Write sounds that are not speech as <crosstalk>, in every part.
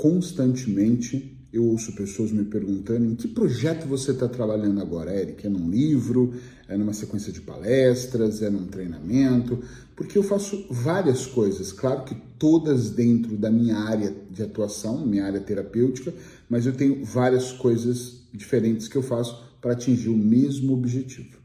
constantemente eu ouço pessoas me perguntando em que projeto você está trabalhando agora, Eric? É num livro? É numa sequência de palestras? É num treinamento? Porque eu faço várias coisas, claro que todas dentro da minha área de atuação, minha área terapêutica, mas eu tenho várias coisas diferentes que eu faço para atingir o mesmo objetivo.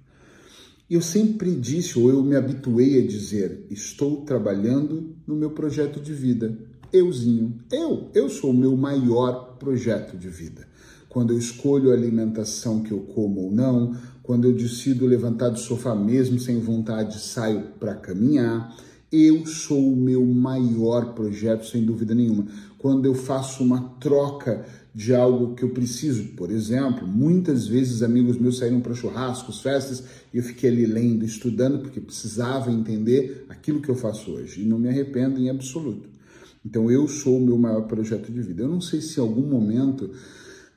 E eu sempre disse, ou eu me habituei a dizer, estou trabalhando no meu projeto de vida. Euzinho, eu, eu sou o meu maior projeto de vida. Quando eu escolho a alimentação que eu como ou não, quando eu decido levantar do sofá mesmo sem vontade, saio para caminhar, eu sou o meu maior projeto, sem dúvida nenhuma. Quando eu faço uma troca de algo que eu preciso, por exemplo, muitas vezes amigos meus saíram para churrascos, festas, e eu fiquei ali lendo, estudando, porque precisava entender aquilo que eu faço hoje. E não me arrependo em absoluto. Então eu sou o meu maior projeto de vida. Eu não sei se em algum momento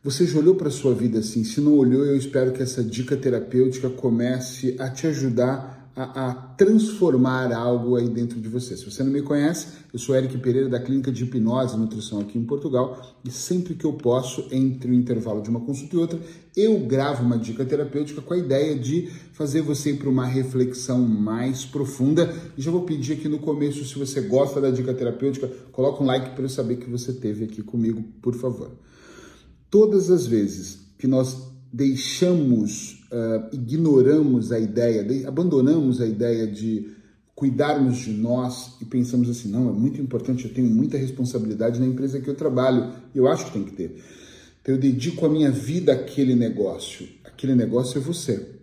você já olhou para sua vida assim. Se não olhou, eu espero que essa dica terapêutica comece a te ajudar a, a, transformar algo aí dentro de você. Se você não me conhece, eu sou Eric Pereira da Clínica de Hipnose e Nutrição aqui em Portugal e sempre que eu posso, entre o intervalo de uma consulta e outra, eu gravo uma dica terapêutica com a ideia de fazer você ir para uma reflexão mais profunda. E já vou pedir aqui no começo, se você gosta da dica terapêutica, coloca um like para eu saber que você teve aqui comigo, por favor. Todas as vezes que nós deixamos uh, ignoramos a ideia, de, abandonamos a ideia de cuidarmos de nós e pensamos assim, não, é muito importante, eu tenho muita responsabilidade na empresa que eu trabalho, eu acho que tem que ter. Então eu dedico a minha vida àquele negócio. Aquele negócio é você.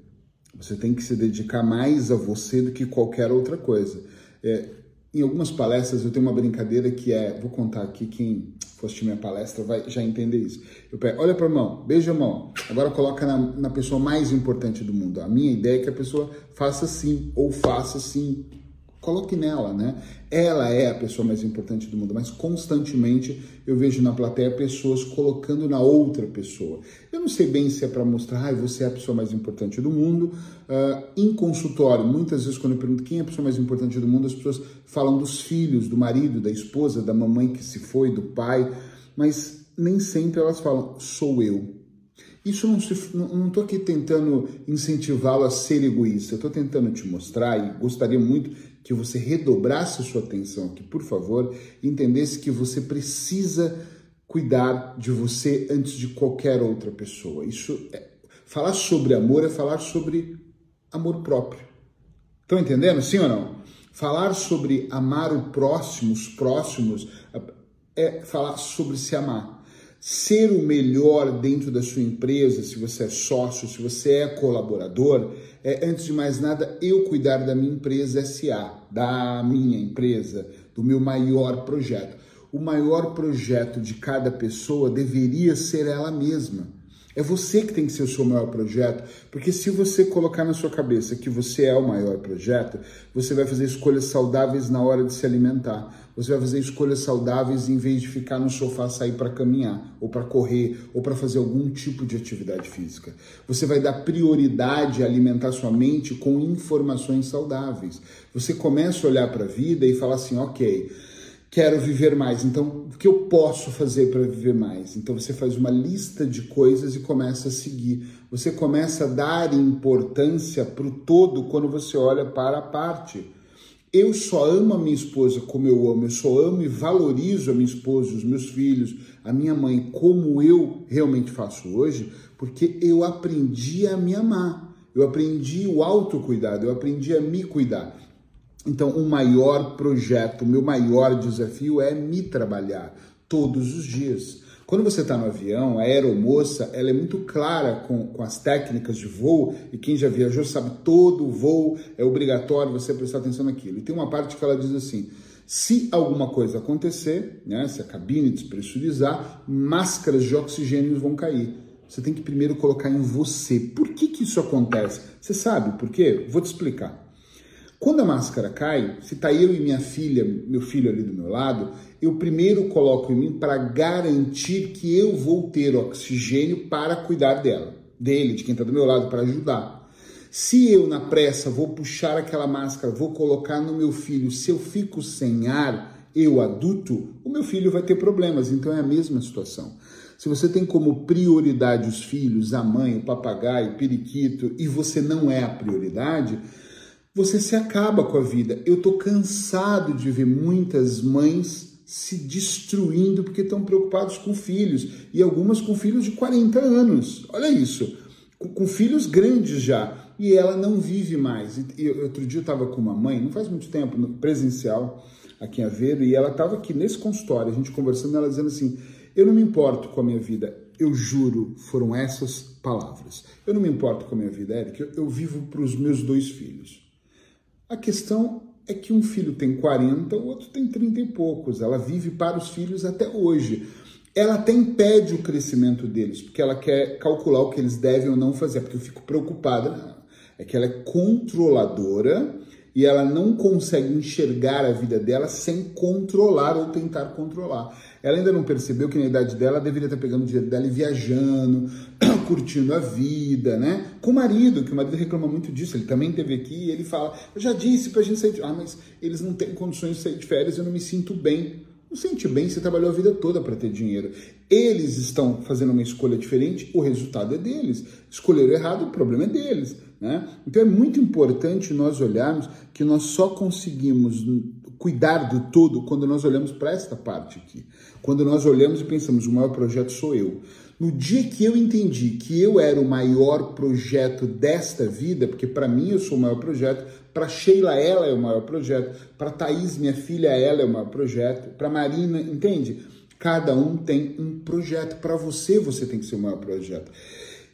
Você tem que se dedicar mais a você do que qualquer outra coisa. É, em algumas palestras eu tenho uma brincadeira que é, vou contar aqui, quem for assistir minha palestra vai já entender isso. Eu pego, olha para a mão, beija a mão, agora coloca na, na pessoa mais importante do mundo. A minha ideia é que a pessoa faça assim ou faça assim coloque nela, né? Ela é a pessoa mais importante do mundo, mas constantemente eu vejo na plateia pessoas colocando na outra pessoa. Eu não sei bem se é para mostrar, ah, você é a pessoa mais importante do mundo. Uh, em consultório, muitas vezes quando eu pergunto quem é a pessoa mais importante do mundo, as pessoas falam dos filhos, do marido, da esposa, da mamãe que se foi, do pai, mas nem sempre elas falam, sou eu. Isso não estou não, não aqui tentando incentivá-lo a ser egoísta, eu estou tentando te mostrar e gostaria muito que você redobrasse sua atenção aqui, por favor, e entendesse que você precisa cuidar de você antes de qualquer outra pessoa. Isso é, falar sobre amor é falar sobre amor próprio. Estão entendendo? Sim ou não? Falar sobre amar o próximo, os próximos, é falar sobre se amar. Ser o melhor dentro da sua empresa, se você é sócio, se você é colaborador, é, antes de mais nada, eu cuidar da minha empresa SA, da minha empresa, do meu maior projeto. O maior projeto de cada pessoa deveria ser ela mesma. É você que tem que ser o seu maior projeto, porque se você colocar na sua cabeça que você é o maior projeto, você vai fazer escolhas saudáveis na hora de se alimentar. Você vai fazer escolhas saudáveis em vez de ficar no sofá, sair para caminhar, ou para correr, ou para fazer algum tipo de atividade física. Você vai dar prioridade a alimentar sua mente com informações saudáveis. Você começa a olhar para a vida e falar assim, ok quero viver mais. Então, o que eu posso fazer para viver mais? Então, você faz uma lista de coisas e começa a seguir. Você começa a dar importância para o todo quando você olha para a parte. Eu só amo a minha esposa como eu amo, eu só amo e valorizo a minha esposa, os meus filhos, a minha mãe, como eu realmente faço hoje, porque eu aprendi a me amar, eu aprendi o autocuidado, eu aprendi a me cuidar. Então, o maior projeto, o meu maior desafio é me trabalhar todos os dias. Quando você está no avião, a aeromoça ela é muito clara com, com as técnicas de voo, e quem já viajou sabe todo voo é obrigatório você prestar atenção naquilo. E tem uma parte que ela diz assim: se alguma coisa acontecer, né, se a cabine despressurizar, máscaras de oxigênio vão cair. Você tem que primeiro colocar em você. Por que, que isso acontece? Você sabe por quê? Vou te explicar. Quando a máscara cai, se está eu e minha filha, meu filho ali do meu lado, eu primeiro coloco em mim para garantir que eu vou ter oxigênio para cuidar dela, dele, de quem está do meu lado, para ajudar. Se eu, na pressa, vou puxar aquela máscara, vou colocar no meu filho, se eu fico sem ar, eu adulto, o meu filho vai ter problemas. Então é a mesma situação. Se você tem como prioridade os filhos, a mãe, o papagaio, o periquito, e você não é a prioridade, você se acaba com a vida. Eu tô cansado de ver muitas mães se destruindo porque estão preocupados com filhos e algumas com filhos de 40 anos. Olha isso, com, com filhos grandes já e ela não vive mais. E, outro dia eu estava com uma mãe, não faz muito tempo, presencial aqui em Aveiro, e ela estava aqui nesse consultório, a gente conversando, ela dizendo assim: Eu não me importo com a minha vida, eu juro, foram essas palavras. Eu não me importo com a minha vida, Eric, eu, eu vivo para os meus dois filhos. A questão é que um filho tem 40, o outro tem 30 e poucos. Ela vive para os filhos até hoje. Ela até impede o crescimento deles, porque ela quer calcular o que eles devem ou não fazer, porque eu fico preocupada. É que ela é controladora e ela não consegue enxergar a vida dela sem controlar ou tentar controlar. Ela ainda não percebeu que na idade dela ela deveria estar pegando o dinheiro dela e viajando, <clears throat> curtindo a vida, né? Com o marido, que o marido reclama muito disso, ele também teve aqui e ele fala: Eu já disse pra gente sair de. Ah, mas eles não têm condições de sair de férias, eu não me sinto bem. Não sente bem, você trabalhou a vida toda para ter dinheiro. Eles estão fazendo uma escolha diferente, o resultado é deles. Escolheram errado, o problema é deles. Né? Então é muito importante nós olharmos que nós só conseguimos cuidar do todo quando nós olhamos para esta parte aqui. Quando nós olhamos e pensamos, o maior projeto sou eu. No dia que eu entendi que eu era o maior projeto desta vida, porque para mim eu sou o maior projeto, para Sheila ela é o maior projeto, para Thaís, minha filha, ela é o maior projeto, para Marina, entende? Cada um tem um projeto. Para você, você tem que ser o maior projeto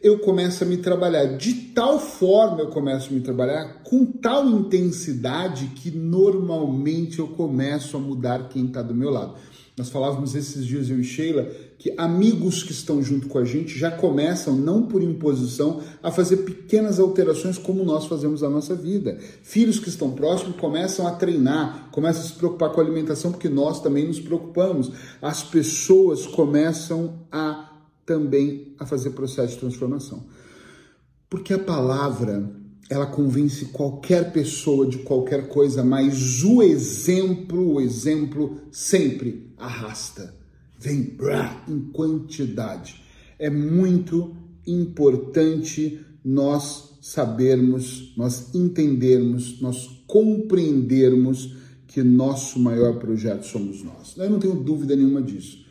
eu começo a me trabalhar. De tal forma eu começo a me trabalhar, com tal intensidade, que normalmente eu começo a mudar quem está do meu lado. Nós falávamos esses dias, eu e Sheila, que amigos que estão junto com a gente já começam, não por imposição, a fazer pequenas alterações como nós fazemos na nossa vida. Filhos que estão próximos começam a treinar, começam a se preocupar com a alimentação, porque nós também nos preocupamos. As pessoas começam a também a fazer processo de transformação. Porque a palavra, ela convence qualquer pessoa de qualquer coisa, mas o exemplo, o exemplo sempre arrasta. Vem em quantidade. É muito importante nós sabermos, nós entendermos, nós compreendermos que nosso maior projeto somos nós. Eu não tenho dúvida nenhuma disso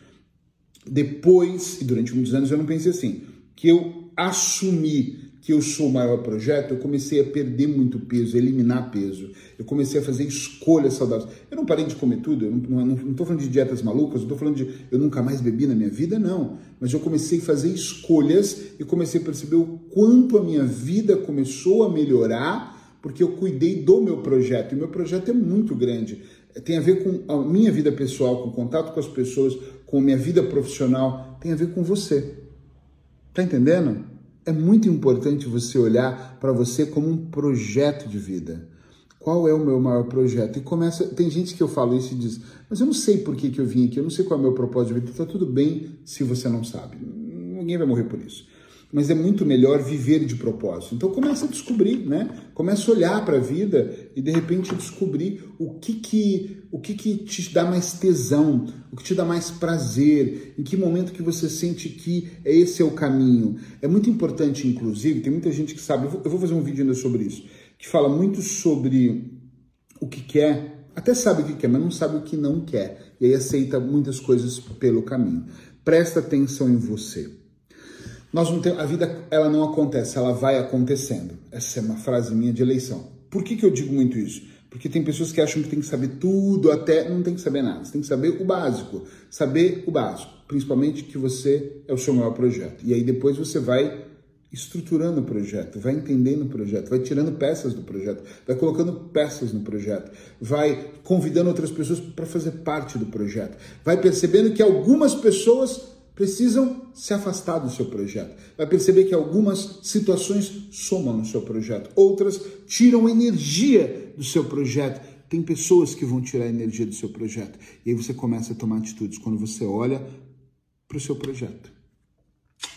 depois, e durante muitos anos eu não pensei assim, que eu assumi que eu sou o maior projeto, eu comecei a perder muito peso, eliminar peso. Eu comecei a fazer escolhas saudáveis. Eu não parei de comer tudo, eu não estou falando de dietas malucas, não estou falando de eu nunca mais bebi na minha vida, não. Mas eu comecei a fazer escolhas e comecei a perceber o quanto a minha vida começou a melhorar porque eu cuidei do meu projeto. E meu projeto é muito grande. Tem a ver com a minha vida pessoal, com o contato com as pessoas, com minha vida profissional, tem a ver com você. Tá entendendo? É muito importante você olhar para você como um projeto de vida. Qual é o meu maior projeto? E começa. Tem gente que eu falo isso e diz, mas eu não sei por que, que eu vim aqui, eu não sei qual é o meu propósito de vida. Está tudo bem se você não sabe. Ninguém vai morrer por isso mas é muito melhor viver de propósito. Então começa a descobrir, né? Começa a olhar para a vida e de repente descobrir o que que o que que te dá mais tesão, o que te dá mais prazer, em que momento que você sente que esse é o caminho. É muito importante, inclusive, tem muita gente que sabe. Eu vou fazer um vídeo ainda sobre isso, que fala muito sobre o que quer, até sabe o que quer, mas não sabe o que não quer e aí aceita muitas coisas pelo caminho. Presta atenção em você. Nós não temos, a vida ela não acontece, ela vai acontecendo. Essa é uma frase minha de eleição. Por que, que eu digo muito isso? Porque tem pessoas que acham que tem que saber tudo, até não tem que saber nada. Você tem que saber o básico. Saber o básico. Principalmente que você é o seu maior projeto. E aí depois você vai estruturando o projeto, vai entendendo o projeto, vai tirando peças do projeto, vai colocando peças no projeto, vai convidando outras pessoas para fazer parte do projeto, vai percebendo que algumas pessoas precisam se afastar do seu projeto. Vai perceber que algumas situações somam no seu projeto, outras tiram energia do seu projeto. Tem pessoas que vão tirar energia do seu projeto. E aí você começa a tomar atitudes quando você olha para o seu projeto.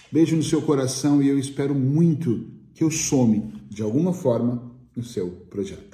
Beijo no seu coração e eu espero muito que eu some de alguma forma no seu projeto.